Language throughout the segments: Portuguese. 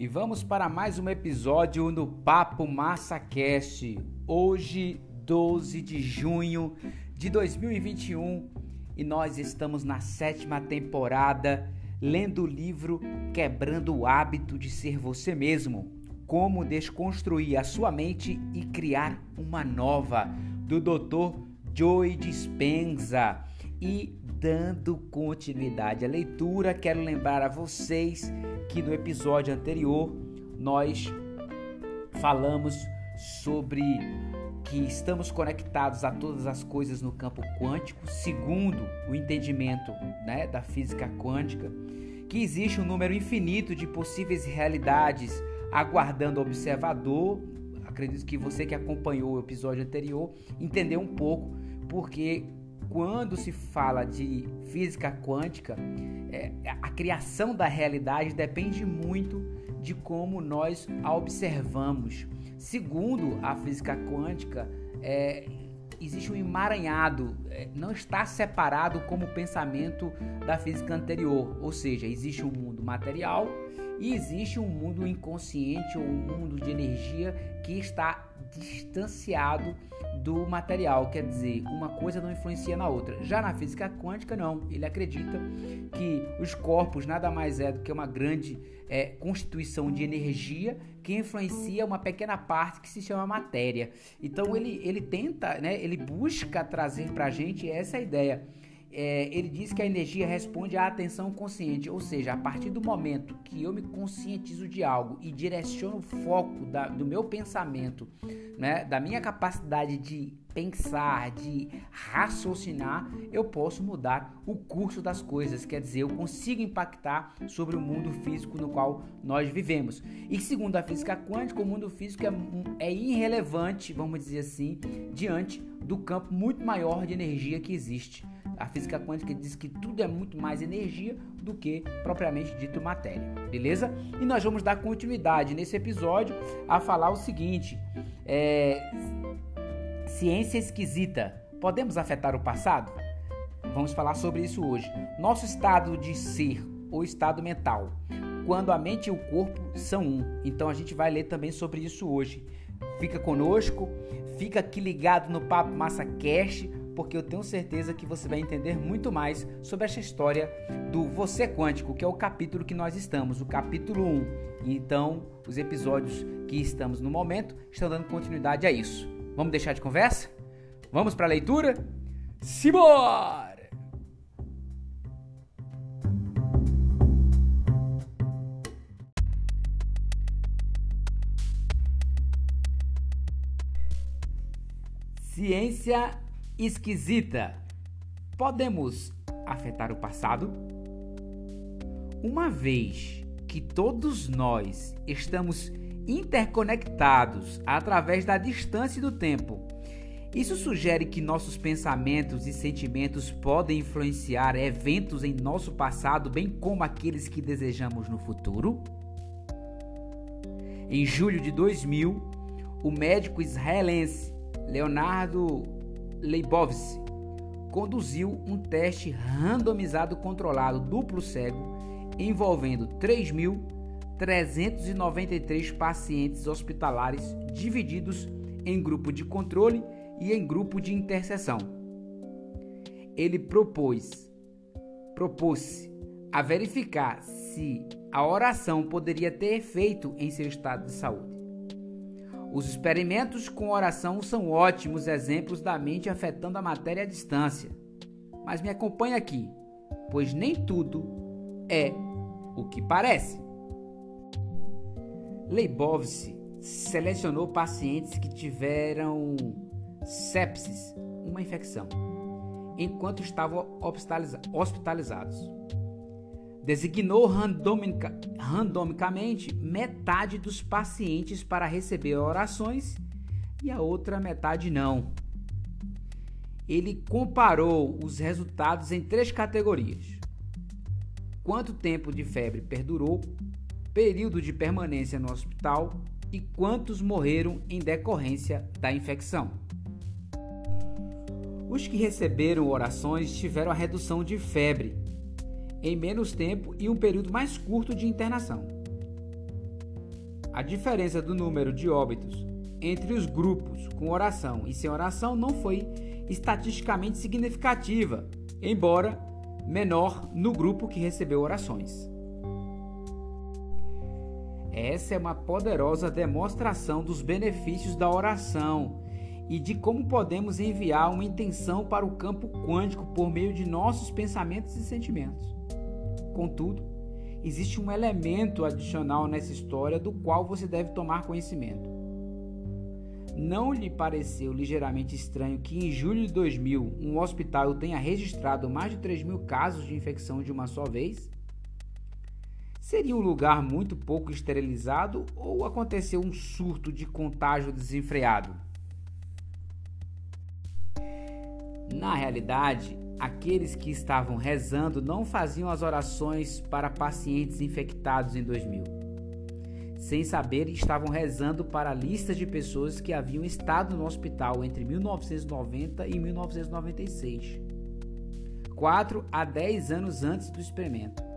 E vamos para mais um episódio no Papo Massa Cast. Hoje, 12 de junho de 2021, e nós estamos na sétima temporada lendo o livro Quebrando o Hábito de Ser Você Mesmo. Como desconstruir a sua mente e criar uma nova, do Dr. Joey Dispenza. E dando continuidade à leitura, quero lembrar a vocês que no episódio anterior nós falamos sobre que estamos conectados a todas as coisas no campo quântico, segundo o entendimento né, da física quântica, que existe um número infinito de possíveis realidades aguardando o observador. Acredito que você que acompanhou o episódio anterior entendeu um pouco porque quando se fala de física quântica, é, a criação da realidade depende muito de como nós a observamos. Segundo a física quântica, é, existe um emaranhado, é, não está separado como o pensamento da física anterior, ou seja, existe um mundo material e existe um mundo inconsciente ou um mundo de energia que está distanciado do material, quer dizer, uma coisa não influencia na outra. Já na física quântica, não. Ele acredita que os corpos nada mais é do que uma grande é, constituição de energia que influencia uma pequena parte que se chama matéria. Então ele, ele tenta, né, ele busca trazer para a gente essa ideia é, ele diz que a energia responde à atenção consciente, ou seja, a partir do momento que eu me conscientizo de algo e direciono o foco da, do meu pensamento, né, da minha capacidade de pensar, de raciocinar, eu posso mudar o curso das coisas, quer dizer, eu consigo impactar sobre o mundo físico no qual nós vivemos. E segundo a física quântica, o mundo físico é, é irrelevante, vamos dizer assim, diante do campo muito maior de energia que existe. A física quântica diz que tudo é muito mais energia do que propriamente dito matéria, beleza? E nós vamos dar continuidade nesse episódio a falar o seguinte: é... ciência esquisita. Podemos afetar o passado? Vamos falar sobre isso hoje. Nosso estado de ser ou estado mental, quando a mente e o corpo são um. Então a gente vai ler também sobre isso hoje. Fica conosco, fica aqui ligado no Papo Massa Cast porque eu tenho certeza que você vai entender muito mais sobre essa história do Você Quântico, que é o capítulo que nós estamos, o capítulo 1. Então, os episódios que estamos no momento estão dando continuidade a isso. Vamos deixar de conversa? Vamos para a leitura? Simbora! Ciência esquisita. Podemos afetar o passado? Uma vez que todos nós estamos interconectados através da distância do tempo, isso sugere que nossos pensamentos e sentimentos podem influenciar eventos em nosso passado, bem como aqueles que desejamos no futuro? Em julho de 2000, o médico israelense Leonardo Leibovitz conduziu um teste randomizado controlado duplo cego envolvendo 3.393 pacientes hospitalares divididos em grupo de controle e em grupo de interseção. Ele propôs propôs a verificar se a oração poderia ter efeito em seu estado de saúde. Os experimentos com oração são ótimos exemplos da mente afetando a matéria à distância. Mas me acompanhe aqui, pois nem tudo é o que parece. Leibovitz selecionou pacientes que tiveram sepsis, uma infecção, enquanto estavam hospitalizados. Designou randomica, randomicamente metade dos pacientes para receber orações e a outra metade não. Ele comparou os resultados em três categorias: quanto tempo de febre perdurou, período de permanência no hospital e quantos morreram em decorrência da infecção. Os que receberam orações tiveram a redução de febre em menos tempo e um período mais curto de internação. a diferença do número de óbitos entre os grupos com oração e sem oração não foi estatisticamente significativa, embora menor no grupo que recebeu orações. Essa é uma poderosa demonstração dos benefícios da oração e de como podemos enviar uma intenção para o campo quântico por meio de nossos pensamentos e sentimentos. Contudo, existe um elemento adicional nessa história do qual você deve tomar conhecimento. Não lhe pareceu ligeiramente estranho que em julho de 2000 um hospital tenha registrado mais de 3 mil casos de infecção de uma só vez? Seria um lugar muito pouco esterilizado ou aconteceu um surto de contágio desenfreado? Na realidade, aqueles que estavam rezando não faziam as orações para pacientes infectados em 2000 sem saber, estavam rezando para listas de pessoas que haviam estado no hospital entre 1990 e 1996, 4 a 10 anos antes do experimento.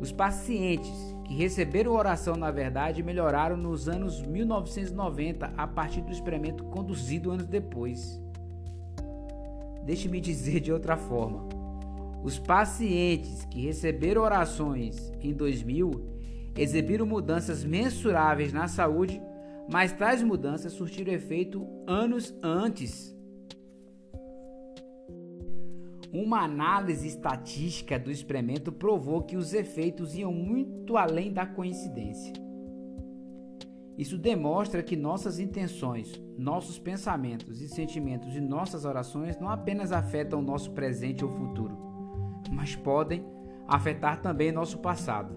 Os pacientes que receberam oração na verdade melhoraram nos anos 1990 a partir do experimento conduzido anos depois. Deixe-me dizer de outra forma: os pacientes que receberam orações em 2000 exibiram mudanças mensuráveis na saúde, mas tais mudanças surtiram efeito anos antes. Uma análise estatística do experimento provou que os efeitos iam muito além da coincidência. Isso demonstra que nossas intenções, nossos pensamentos e sentimentos e nossas orações não apenas afetam o nosso presente ou futuro, mas podem afetar também nosso passado.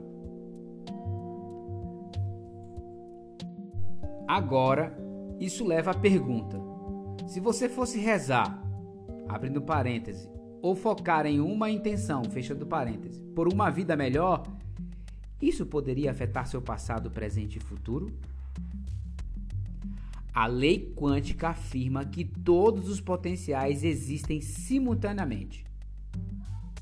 Agora, isso leva à pergunta: se você fosse rezar, abrindo parêntese, ou focar em uma intenção, fechando parêntese, por uma vida melhor, isso poderia afetar seu passado, presente e futuro? A lei quântica afirma que todos os potenciais existem simultaneamente.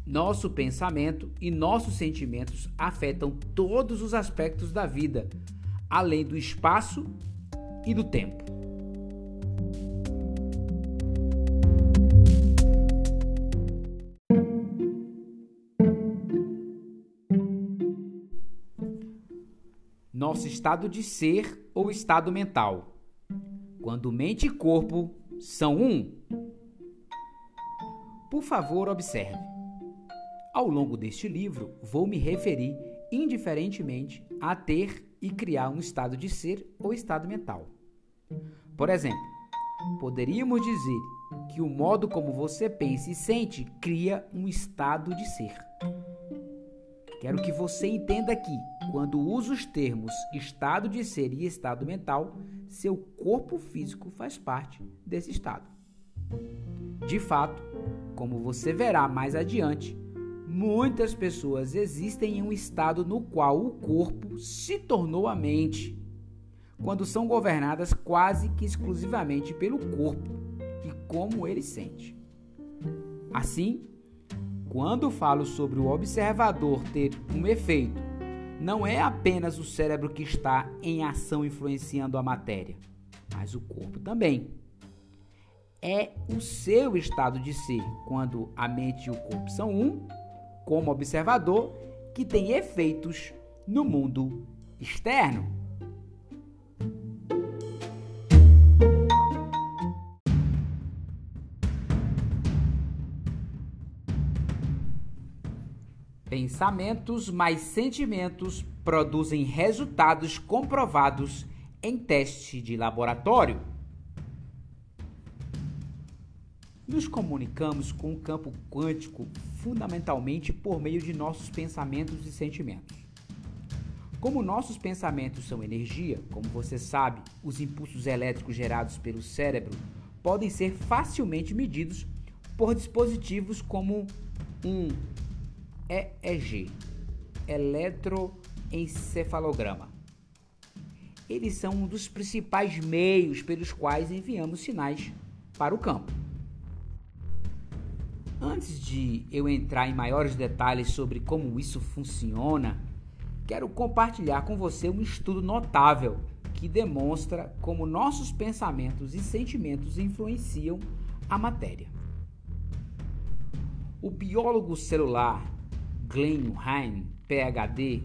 Nosso pensamento e nossos sentimentos afetam todos os aspectos da vida, além do espaço e do tempo. Nosso estado de ser ou estado mental. Quando mente e corpo são um. Por favor, observe. Ao longo deste livro, vou me referir indiferentemente a ter e criar um estado de ser ou estado mental. Por exemplo, poderíamos dizer que o modo como você pensa e sente cria um estado de ser. Quero que você entenda que, quando usa os termos estado de ser e estado mental, seu corpo físico faz parte desse estado. De fato, como você verá mais adiante, Muitas pessoas existem em um estado no qual o corpo se tornou a mente, quando são governadas quase que exclusivamente pelo corpo e como ele sente. Assim, quando falo sobre o observador ter um efeito, não é apenas o cérebro que está em ação influenciando a matéria, mas o corpo também. É o seu estado de ser quando a mente e o corpo são um como observador que tem efeitos no mundo externo. Pensamentos mais sentimentos produzem resultados comprovados em teste de laboratório. Nos comunicamos com o campo quântico fundamentalmente por meio de nossos pensamentos e sentimentos. Como nossos pensamentos são energia, como você sabe, os impulsos elétricos gerados pelo cérebro podem ser facilmente medidos por dispositivos como um EEG, eletroencefalograma. Eles são um dos principais meios pelos quais enviamos sinais para o campo. Antes de eu entrar em maiores detalhes sobre como isso funciona, quero compartilhar com você um estudo notável que demonstra como nossos pensamentos e sentimentos influenciam a matéria. O biólogo celular Glenn Hein, PhD,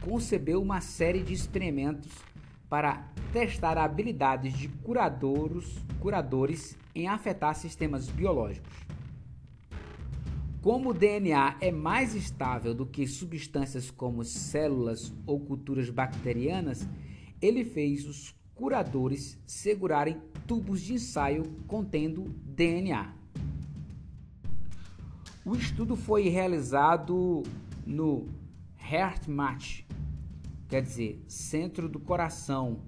concebeu uma série de experimentos para testar habilidades de curadores, curadores em afetar sistemas biológicos. Como o DNA é mais estável do que substâncias como células ou culturas bacterianas, ele fez os curadores segurarem tubos de ensaio contendo DNA. O estudo foi realizado no HeartMath, quer dizer, Centro do Coração,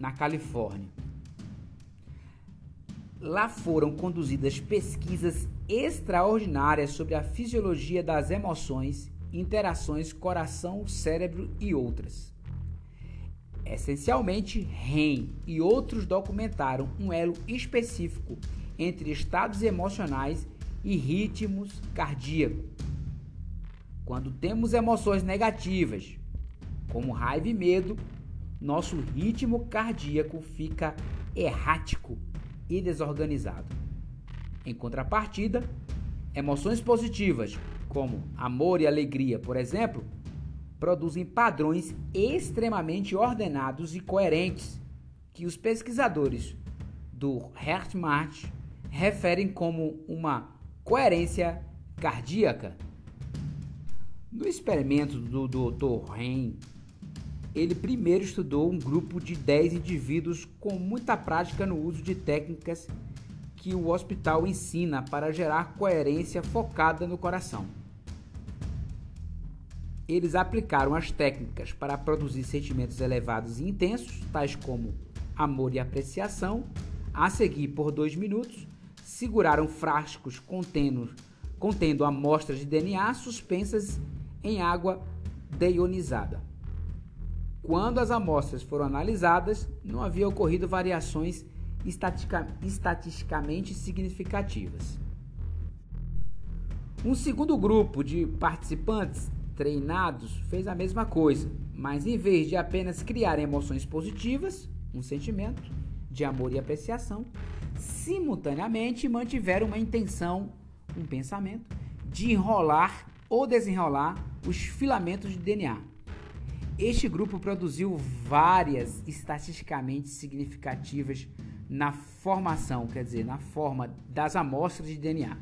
na Califórnia. Lá foram conduzidas pesquisas extraordinárias sobre a fisiologia das emoções, interações coração-cérebro e outras. Essencialmente, REM e outros documentaram um elo específico entre estados emocionais e ritmos cardíacos. Quando temos emoções negativas, como raiva e medo, nosso ritmo cardíaco fica errático e desorganizado. Em contrapartida, emoções positivas, como amor e alegria, por exemplo, produzem padrões extremamente ordenados e coerentes que os pesquisadores do HeartMath referem como uma coerência cardíaca. No experimento do Dr. Ren, ele primeiro estudou um grupo de 10 indivíduos com muita prática no uso de técnicas que o hospital ensina para gerar coerência focada no coração. Eles aplicaram as técnicas para produzir sentimentos elevados e intensos, tais como amor e apreciação. A seguir, por dois minutos, seguraram frascos contendo, contendo amostras de DNA suspensas em água deionizada. Quando as amostras foram analisadas, não havia ocorrido variações estatica, estatisticamente significativas. Um segundo grupo de participantes treinados fez a mesma coisa, mas em vez de apenas criar emoções positivas, um sentimento de amor e apreciação, simultaneamente mantiveram uma intenção, um pensamento, de enrolar ou desenrolar os filamentos de DNA. Este grupo produziu várias estatisticamente significativas na formação, quer dizer, na forma das amostras de DNA.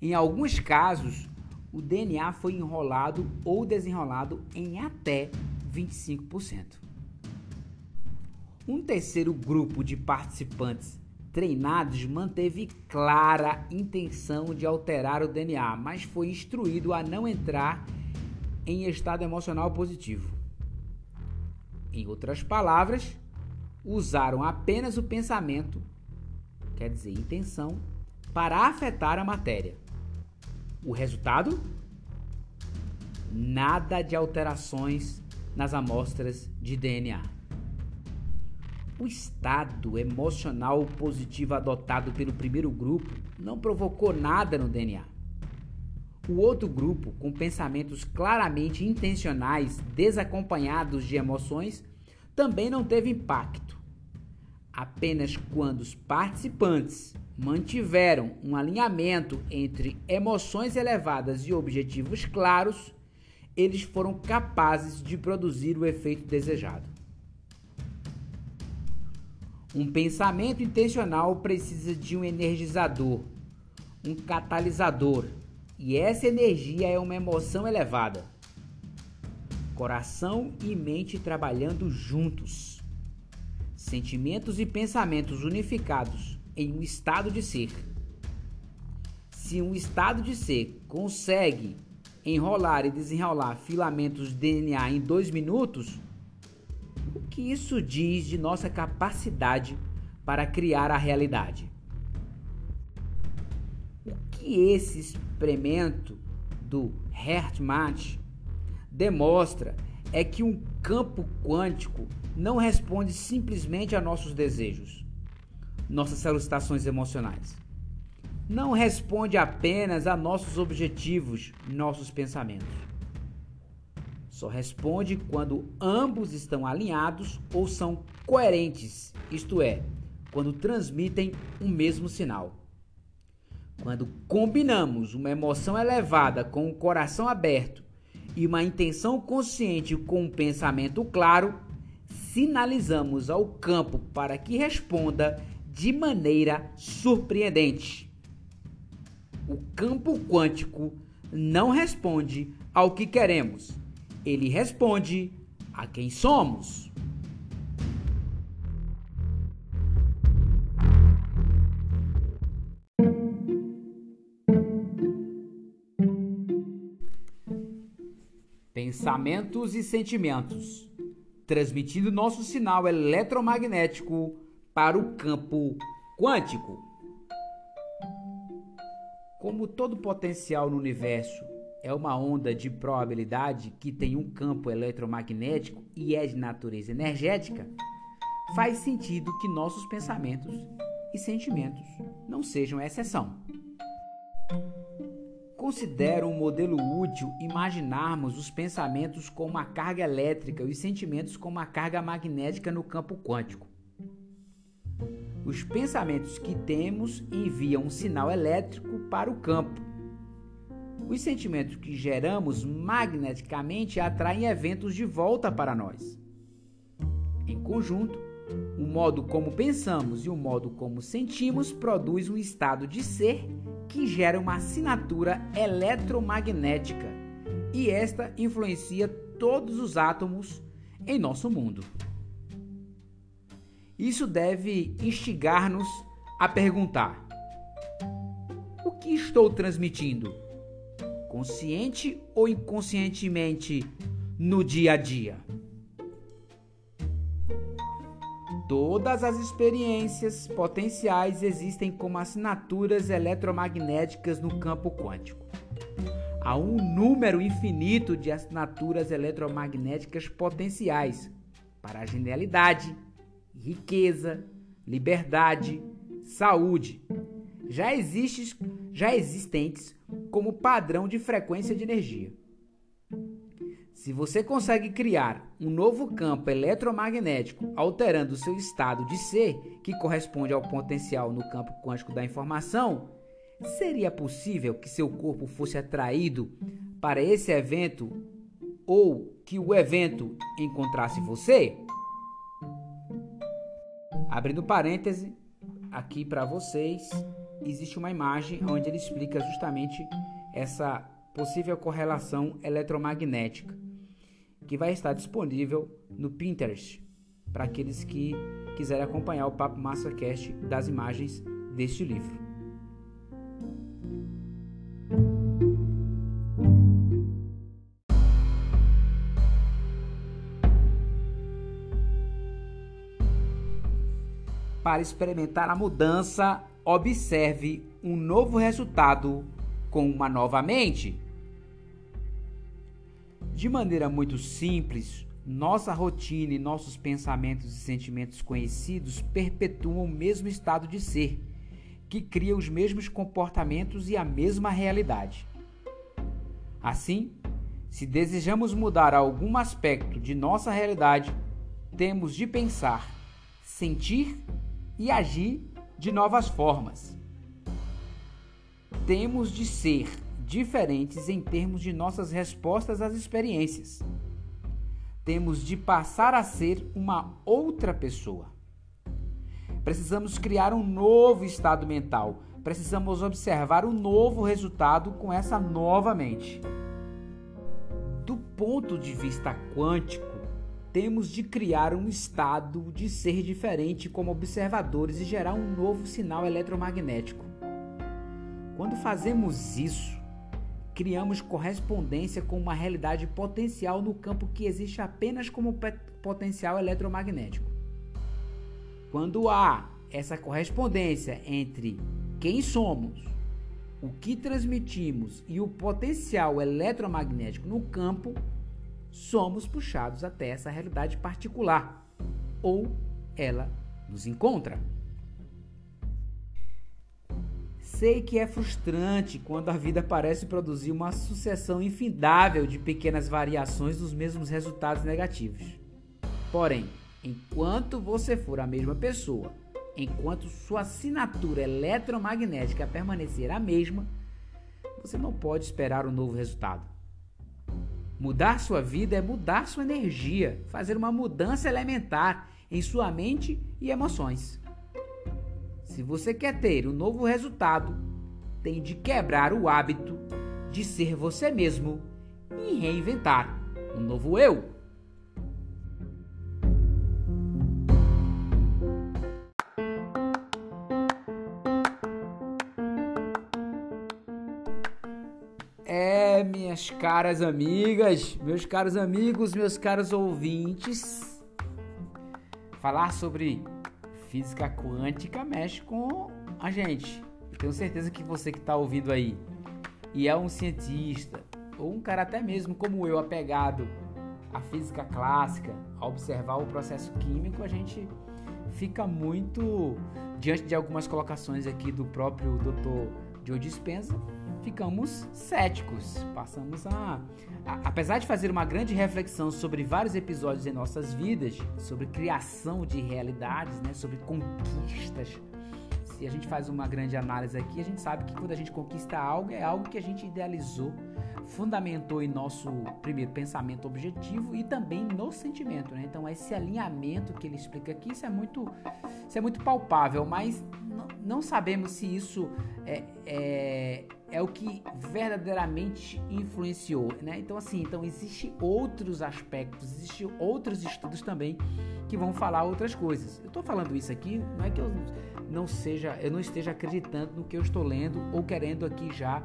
Em alguns casos, o DNA foi enrolado ou desenrolado em até 25%. Um terceiro grupo de participantes treinados manteve clara intenção de alterar o DNA, mas foi instruído a não entrar em estado emocional positivo. Em outras palavras, usaram apenas o pensamento, quer dizer, intenção, para afetar a matéria. O resultado? Nada de alterações nas amostras de DNA. O estado emocional positivo adotado pelo primeiro grupo não provocou nada no DNA. O outro grupo, com pensamentos claramente intencionais, desacompanhados de emoções, também não teve impacto. Apenas quando os participantes mantiveram um alinhamento entre emoções elevadas e objetivos claros, eles foram capazes de produzir o efeito desejado. Um pensamento intencional precisa de um energizador, um catalisador, e essa energia é uma emoção elevada. Coração e mente trabalhando juntos. Sentimentos e pensamentos unificados em um estado de ser. Se um estado de ser consegue enrolar e desenrolar filamentos de DNA em dois minutos, que isso diz de nossa capacidade para criar a realidade? O que esse experimento do HeartMath demonstra é que um campo quântico não responde simplesmente a nossos desejos nossas solicitações emocionais. Não responde apenas a nossos objetivos, nossos pensamentos. Só responde quando ambos estão alinhados ou são coerentes, isto é, quando transmitem o mesmo sinal. Quando combinamos uma emoção elevada com o coração aberto e uma intenção consciente com um pensamento claro, sinalizamos ao campo para que responda de maneira surpreendente. O campo quântico não responde ao que queremos, ele responde a quem somos. Pensamentos e sentimentos, transmitindo nosso sinal eletromagnético para o campo quântico. Como todo potencial no universo é uma onda de probabilidade que tem um campo eletromagnético e é de natureza energética, faz sentido que nossos pensamentos e sentimentos não sejam exceção. Considero um modelo útil imaginarmos os pensamentos como uma carga elétrica e os sentimentos como uma carga magnética no campo quântico. Os pensamentos que temos enviam um sinal elétrico para o campo os sentimentos que geramos magneticamente atraem eventos de volta para nós. Em conjunto, o modo como pensamos e o modo como sentimos produz um estado de ser que gera uma assinatura eletromagnética e esta influencia todos os átomos em nosso mundo. Isso deve instigar-nos a perguntar: o que estou transmitindo? Consciente ou inconscientemente no dia a dia? Todas as experiências potenciais existem como assinaturas eletromagnéticas no campo quântico. Há um número infinito de assinaturas eletromagnéticas potenciais para a genialidade, riqueza, liberdade, saúde. Já, existe, já existentes como padrão de frequência de energia. Se você consegue criar um novo campo eletromagnético alterando seu estado de ser, que corresponde ao potencial no campo quântico da informação, seria possível que seu corpo fosse atraído para esse evento ou que o evento encontrasse você? Abrindo parêntese aqui para vocês, existe uma imagem onde ele explica justamente essa possível correlação eletromagnética, que vai estar disponível no Pinterest para aqueles que quiserem acompanhar o Papo Mastercast das imagens deste livro. Para experimentar a mudança observe um novo resultado com uma nova mente. De maneira muito simples, nossa rotina e nossos pensamentos e sentimentos conhecidos perpetuam o mesmo estado de ser, que cria os mesmos comportamentos e a mesma realidade. Assim, se desejamos mudar algum aspecto de nossa realidade, temos de pensar, sentir e agir de novas formas. Temos de ser diferentes em termos de nossas respostas às experiências. Temos de passar a ser uma outra pessoa. Precisamos criar um novo estado mental. Precisamos observar um novo resultado com essa nova mente. Do ponto de vista quântico, temos de criar um estado de ser diferente como observadores e gerar um novo sinal eletromagnético. Quando fazemos isso, criamos correspondência com uma realidade potencial no campo que existe apenas como potencial eletromagnético. Quando há essa correspondência entre quem somos, o que transmitimos e o potencial eletromagnético no campo, somos puxados até essa realidade particular ou ela nos encontra. sei que é frustrante quando a vida parece produzir uma sucessão infindável de pequenas variações dos mesmos resultados negativos. Porém, enquanto você for a mesma pessoa, enquanto sua assinatura eletromagnética permanecer a mesma, você não pode esperar um novo resultado. Mudar sua vida é mudar sua energia, fazer uma mudança elementar em sua mente e emoções. Se você quer ter um novo resultado, tem de quebrar o hábito de ser você mesmo e reinventar um novo eu. Caras amigas, meus caros amigos, meus caros ouvintes, falar sobre física quântica mexe com a gente. Tenho certeza que você que está ouvindo aí e é um cientista ou um cara até mesmo como eu apegado à física clássica, a observar o processo químico, a gente fica muito diante de algumas colocações aqui do próprio Dr. Joe Dispenza, ficamos céticos. Passamos a, a, apesar de fazer uma grande reflexão sobre vários episódios em nossas vidas, sobre criação de realidades, né, sobre conquistas. Se a gente faz uma grande análise aqui, a gente sabe que quando a gente conquista algo, é algo que a gente idealizou, fundamentou em nosso primeiro pensamento objetivo e também no sentimento. Né? Então, esse alinhamento que ele explica aqui, isso é muito, isso é muito palpável, mas não sabemos se isso é, é é o que verdadeiramente influenciou, né? Então assim, então existe outros aspectos, existe outros estudos também que vão falar outras coisas. Eu estou falando isso aqui, não é que eu não seja, eu não esteja acreditando no que eu estou lendo ou querendo aqui já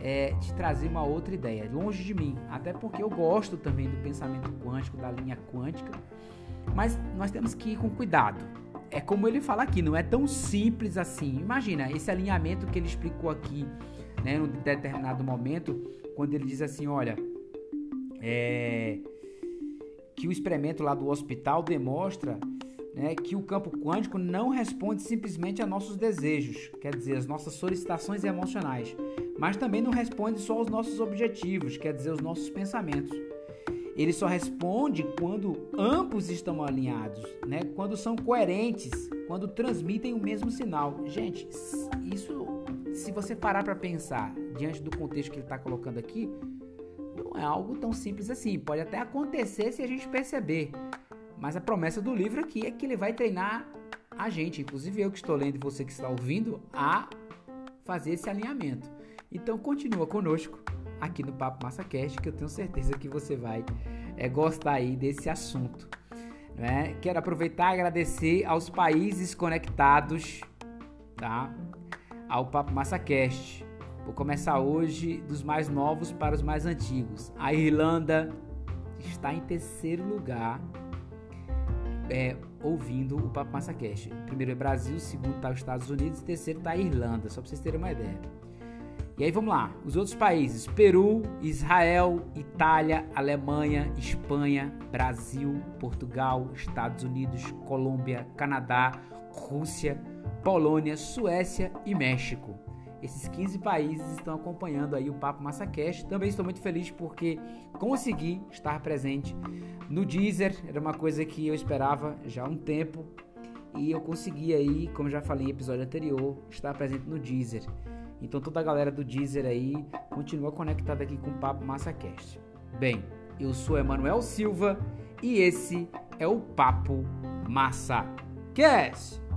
é, te trazer uma outra ideia, longe de mim, até porque eu gosto também do pensamento quântico, da linha quântica, mas nós temos que ir com cuidado. É como ele fala aqui, não é tão simples assim. Imagina esse alinhamento que ele explicou aqui né, em um determinado momento, quando ele diz assim, olha, é, que o experimento lá do hospital demonstra né, que o campo quântico não responde simplesmente a nossos desejos, quer dizer, as nossas solicitações emocionais, mas também não responde só aos nossos objetivos, quer dizer, os nossos pensamentos. Ele só responde quando ambos estão alinhados, né? quando são coerentes, quando transmitem o mesmo sinal. Gente, isso se você parar para pensar diante do contexto que ele está colocando aqui, não é algo tão simples assim. Pode até acontecer se a gente perceber. Mas a promessa do livro aqui é que ele vai treinar a gente, inclusive eu que estou lendo e você que está ouvindo, a fazer esse alinhamento. Então continua conosco aqui no Papo MassaCast, que eu tenho certeza que você vai é, gostar aí desse assunto. Né? Quero aproveitar e agradecer aos países conectados, tá? ao Papo MassaCast. Vou começar hoje dos mais novos para os mais antigos. A Irlanda está em terceiro lugar é, ouvindo o Papo MassaCast. Primeiro é Brasil, segundo está os Estados Unidos e terceiro está a Irlanda, só para vocês terem uma ideia. E aí vamos lá, os outros países: Peru, Israel, Itália, Alemanha, Espanha, Brasil, Portugal, Estados Unidos, Colômbia, Canadá, Rússia, Polônia, Suécia e México. Esses 15 países estão acompanhando aí o Papo MassaCast. Também estou muito feliz porque consegui estar presente no Deezer. Era uma coisa que eu esperava já há um tempo. E eu consegui aí, como já falei em episódio anterior, estar presente no Deezer. Então toda a galera do Deezer aí continua conectada aqui com o Papo MassaCast. Bem, eu sou Emanuel Silva e esse é o Papo Massa Cast.